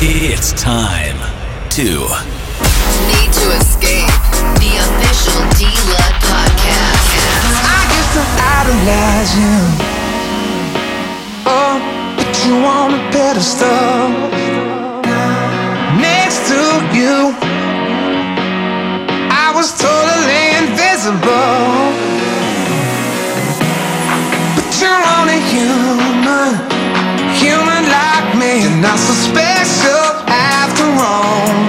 It's time to Need to Escape. The official D-Lud podcast. I used to idolize you. Oh, put you on a pedestal. Next to you, I was totally invisible. But you're only human, human You're not so special after all.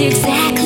exactly